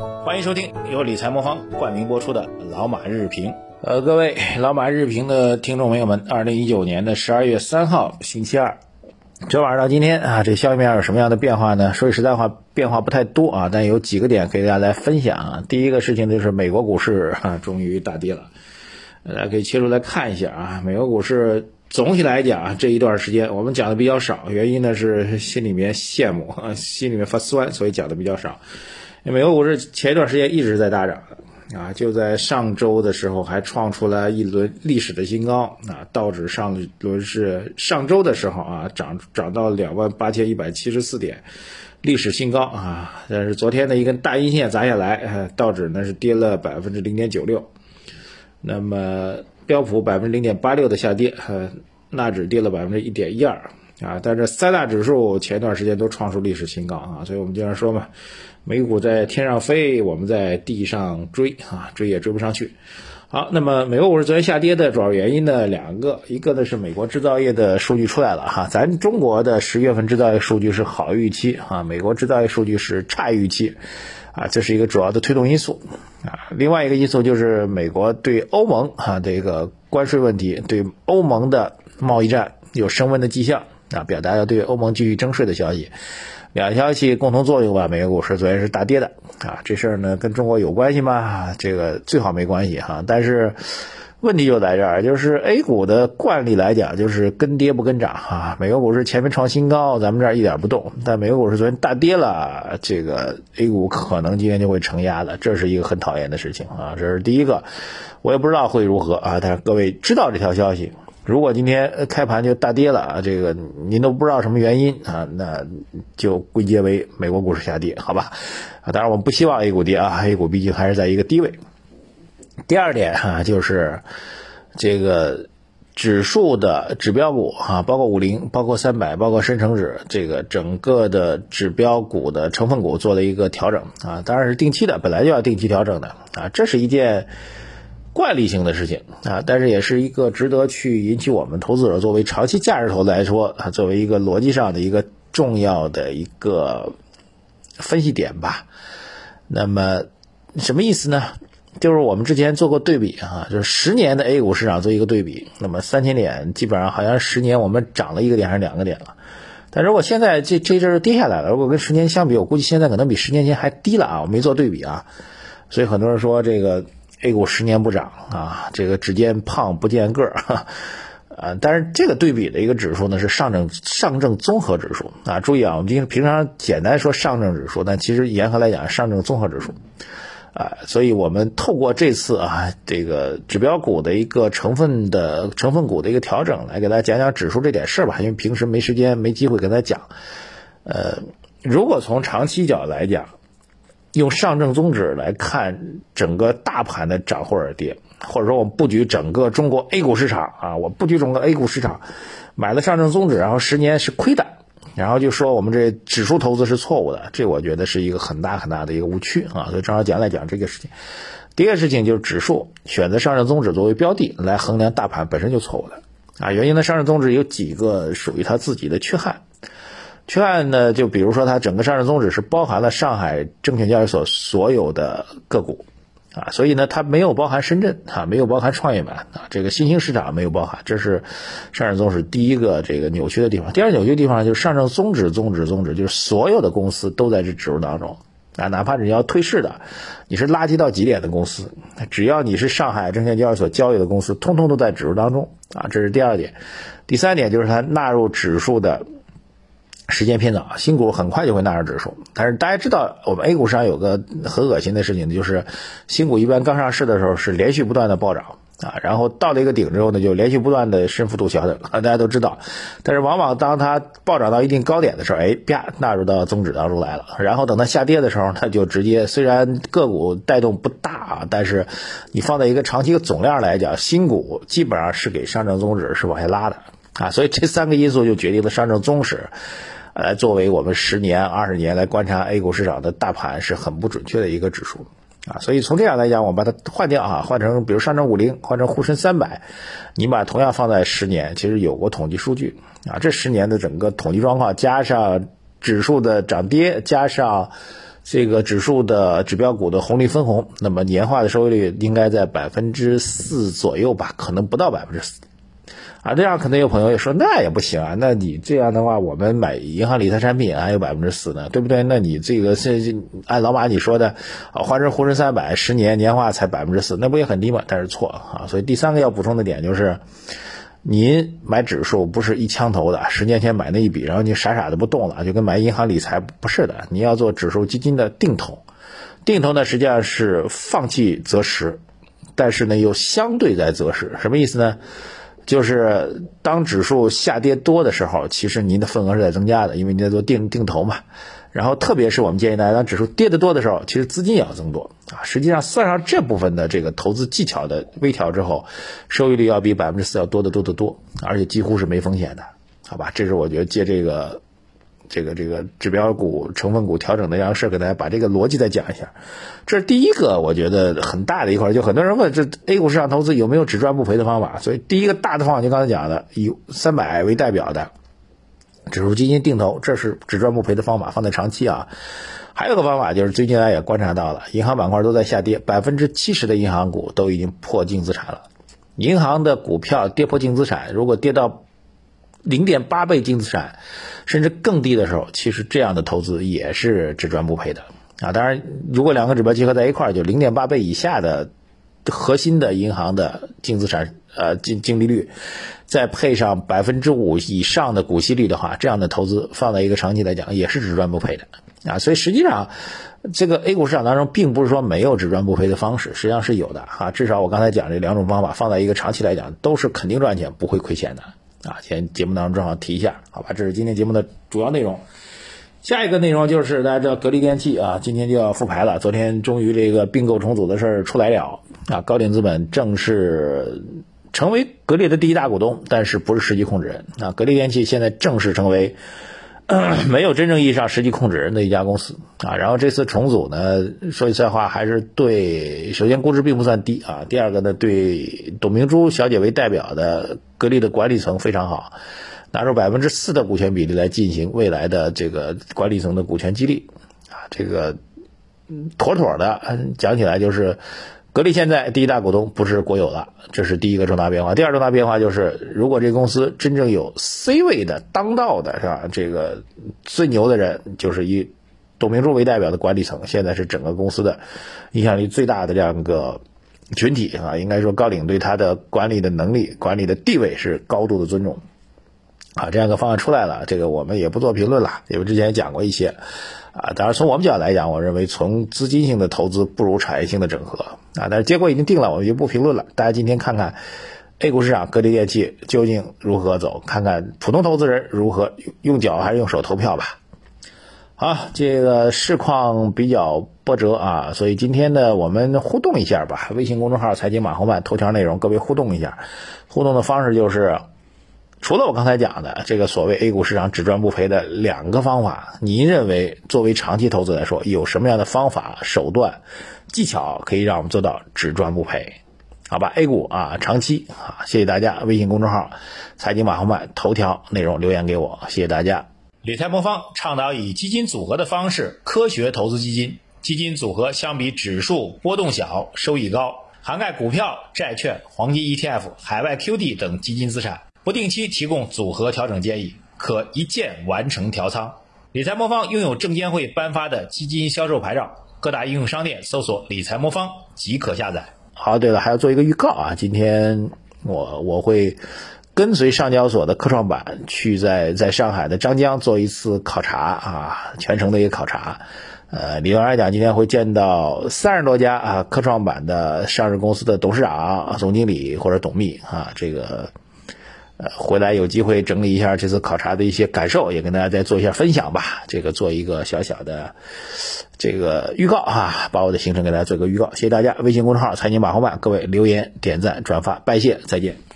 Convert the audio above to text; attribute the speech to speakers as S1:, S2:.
S1: 欢迎收听由理财魔方冠名播出的《老马日评》。呃，各位老马日评的听众朋友们，二零一九年的十二月三号星期二，昨晚上到今天啊，这消息面有什么样的变化呢？说句实在话，变化不太多啊，但有几个点可以大家来分享啊。第一个事情就是美国股市啊，终于大跌了，大家可以切出来看一下啊。美国股市总体来讲，这一段时间我们讲的比较少，原因呢是心里面羡慕啊，心里面发酸，所以讲的比较少。美国股市前一段时间一直在大涨啊，就在上周的时候还创出了一轮历史的新高啊，道指上轮是上周的时候啊涨涨到两万八千一百七十四点，历史新高啊，但是昨天的一根大阴线砸下来，道指呢是跌了百分之零点九六，那么标普百分之零点八六的下跌，呃，纳指跌了百分之一点一二。啊，但这三大指数前段时间都创出历史新高啊，所以我们经常说嘛，美股在天上飞，我们在地上追啊，追也追不上去。好，那么美国股市昨天下跌的主要原因呢，两个，一个呢是美国制造业的数据出来了哈，咱中国的十月份制造业数据是好预期啊，美国制造业数据是差预期啊，这是一个主要的推动因素啊。另外一个因素就是美国对欧盟啊这个关税问题，对欧盟的贸易战有升温的迹象。啊，表达要对欧盟继续征税的消息，两消息共同作用吧。美国股市昨天是大跌的啊，这事儿呢跟中国有关系吗？这个最好没关系哈。但是问题就在这儿，就是 A 股的惯例来讲，就是跟跌不跟涨啊。美国股市前面创新高，咱们这儿一点不动，但美国股市昨天大跌了，这个 A 股可能今天就会承压的，这是一个很讨厌的事情啊。这是第一个，我也不知道会如何啊，但是各位知道这条消息。如果今天开盘就大跌了啊，这个您都不知道什么原因啊，那就归结为美国股市下跌，好吧？啊，当然我们不希望 A 股跌啊，A 股毕竟还是在一个低位。第二点哈，就是这个指数的指标股啊，包括五零、包括三百、包括深成指，这个整个的指标股的成分股做了一个调整啊，当然是定期的，本来就要定期调整的啊，这是一件。惯例性的事情啊，但是也是一个值得去引起我们投资者作为长期价值投资来说啊，作为一个逻辑上的一个重要的一个分析点吧。那么什么意思呢？就是我们之前做过对比啊，就是十年的 A 股市场做一个对比，那么三千点基本上好像十年我们涨了一个点还是两个点了。但如果现在这这阵儿跌下来了，如果跟十年相比，我估计现在可能比十年前还低了啊。我没做对比啊，所以很多人说这个。A 股十年不涨啊，这个只见胖不见个儿，啊，但是这个对比的一个指数呢是上证上证综合指数。啊，注意啊，我们平平常简单说上证指数，但其实严格来讲上证综合指数，啊，所以我们透过这次啊这个指标股的一个成分的成分股的一个调整，来给大家讲讲指数这点事儿吧，因为平时没时间没机会跟大家讲，呃，如果从长期角度来讲。用上证综指来看整个大盘的涨或者跌，或者说我们布局整个中国 A 股市场啊，我布局整个 A 股市场，买了上证综指，然后十年是亏的，然后就说我们这指数投资是错误的，这我觉得是一个很大很大的一个误区啊。所以正好讲来讲这个事情。第一个事情就是指数选择上证综指作为标的来衡量大盘本身就错误的啊，原因呢，上证综指有几个属于它自己的缺憾。缺憾呢，就比如说它整个上市宗旨是包含了上海证券交易所所有的个股，啊，所以呢它没有包含深圳啊，没有包含创业板啊，这个新兴市场没有包含，这是上市宗旨第一个这个扭曲的地方。第二扭曲的地方就是上证宗旨宗旨宗旨，就是所有的公司都在这指数当中啊，哪怕你要退市的，你是垃圾到极点的公司，只要你是上海证券交易所交易的公司，通通都在指数当中啊，这是第二点。第三点就是它纳入指数的。时间偏早，新股很快就会纳入指数。但是大家知道，我们 A 股上有个很恶心的事情，就是新股一般刚上市的时候是连续不断的暴涨啊，然后到了一个顶之后呢，就连续不断的深幅度调整啊，大家都知道。但是往往当它暴涨到一定高点的时候，哎，啪，纳入到综指当中来了。然后等它下跌的时候，它就直接虽然个股带动不大啊，但是你放在一个长期的总量来讲，新股基本上是给上证综指是往下拉的啊，所以这三个因素就决定了上证综指。来作为我们十年、二十年来观察 A 股市场的大盘是很不准确的一个指数啊，所以从这样来讲，我把它换掉啊，换成比如上证五零，换成沪深三百，你把同样放在十年，其实有过统计数据啊，这十年的整个统计状况，加上指数的涨跌，加上这个指数的指标股的红利分红，那么年化的收益率应该在百分之四左右吧，可能不到百分之四。啊，这样可能有朋友也说，那也不行啊，那你这样的话，我们买银行理财产品还有百分之四呢，对不对？那你这个是按老马你说的，啊，换成沪深三百十年年化才百分之四，那不也很低吗？但是错啊，所以第三个要补充的点就是。您买指数不是一枪头的，十年前买那一笔，然后你傻傻的不动了，就跟买银行理财不是的。你要做指数基金的定投，定投呢实际上是放弃择时，但是呢又相对在择时，什么意思呢？就是当指数下跌多的时候，其实您的份额是在增加的，因为你在做定定投嘛。然后，特别是我们建议大家，当指数跌得多的时候，其实资金也要增多啊。实际上，算上这部分的这个投资技巧的微调之后，收益率要比百分之四要多得多得多，而且几乎是没风险的，好吧？这是我觉得借这个这个这个指标股、成分股调整的这样事，给大家把这个逻辑再讲一下。这是第一个，我觉得很大的一块。就很多人问，这 A 股市场投资有没有只赚不赔的方法？所以，第一个大的方法就刚才讲的，以三百为代表的。指数基金定投，这是只赚不赔的方法，放在长期啊。还有个方法就是，最近大家也观察到了，银行板块都在下跌，百分之七十的银行股都已经破净资产了。银行的股票跌破净资产，如果跌到零点八倍净资产，甚至更低的时候，其实这样的投资也是只赚不赔的啊。当然，如果两个指标结合在一块儿，就零点八倍以下的核心的银行的净资产呃净净利率。再配上百分之五以上的股息率的话，这样的投资放在一个长期来讲也是只赚不赔的啊。所以实际上，这个 A 股市场当中并不是说没有只赚不赔的方式，实际上是有的哈。至少我刚才讲这两种方法放在一个长期来讲都是肯定赚钱，不会亏钱的啊。前节目当中正好提一下，好吧？这是今天节目的主要内容。下一个内容就是大家知道格力电器啊，今天就要复牌了。昨天终于这个并购重组的事儿出来了啊，高瓴资本正式。成为格力的第一大股东，但是不是实际控制人啊？格力电器现在正式成为 没有真正意义上实际控制人的一家公司啊。然后这次重组呢，说句实在话，还是对首先估值并不算低啊。第二个呢，对董明珠小姐为代表的格力的管理层非常好，拿出百分之四的股权比例来进行未来的这个管理层的股权激励啊，这个妥妥的。讲起来就是。格力现在第一大股东不是国有了，这是第一个重大变化。第二重大变化就是，如果这公司真正有 C 位的当道的是吧？这个最牛的人就是以董明珠为代表的管理层，现在是整个公司的影响力最大的这样一个群体啊。应该说，高领对他的管理的能力、管理的地位是高度的尊重啊。这样一个方案出来了，这个我们也不做评论了，因为之前也讲过一些。啊，当然从我们角度来讲，我认为从资金性的投资不如产业性的整合啊。但是结果已经定了，我们就不评论了。大家今天看看 A 股市场格力电器究竟如何走，看看普通投资人如何用脚还是用手投票吧。好，这个市况比较波折啊，所以今天呢，我们互动一下吧。微信公众号财经马红漫头条内容，各位互动一下。互动的方式就是。除了我刚才讲的这个所谓 A 股市场只赚不赔的两个方法，您认为作为长期投资来说，有什么样的方法、手段、技巧可以让我们做到只赚不赔？好吧，A 股啊，长期啊，谢谢大家。微信公众号“财经马后曼”头条内容留言给我，谢谢大家。理财魔方倡导以基金组合的方式科学投资基金，基金组合相比指数波动小，收益高，涵盖股票、债券、黄金 ETF、海外 QD 等基金资产。不定期提供组合调整建议，可一键完成调仓。理财魔方拥有证监会颁发的基金销售牌照，各大应用商店搜索“理财魔方”即可下载。好，对了，还要做一个预告啊！今天我我会跟随上交所的科创板去在在上海的张江做一次考察啊，全程的一个考察。呃，理论上来讲，今天会见到三十多家啊科创板的上市公司的董事长、总经理或者董秘啊，这个。呃，回来有机会整理一下这次考察的一些感受，也跟大家再做一下分享吧。这个做一个小小的这个预告哈，把我的行程给大家做一个预告。谢谢大家，微信公众号财经马后曼，各位留言、点赞、转发，拜谢，再见。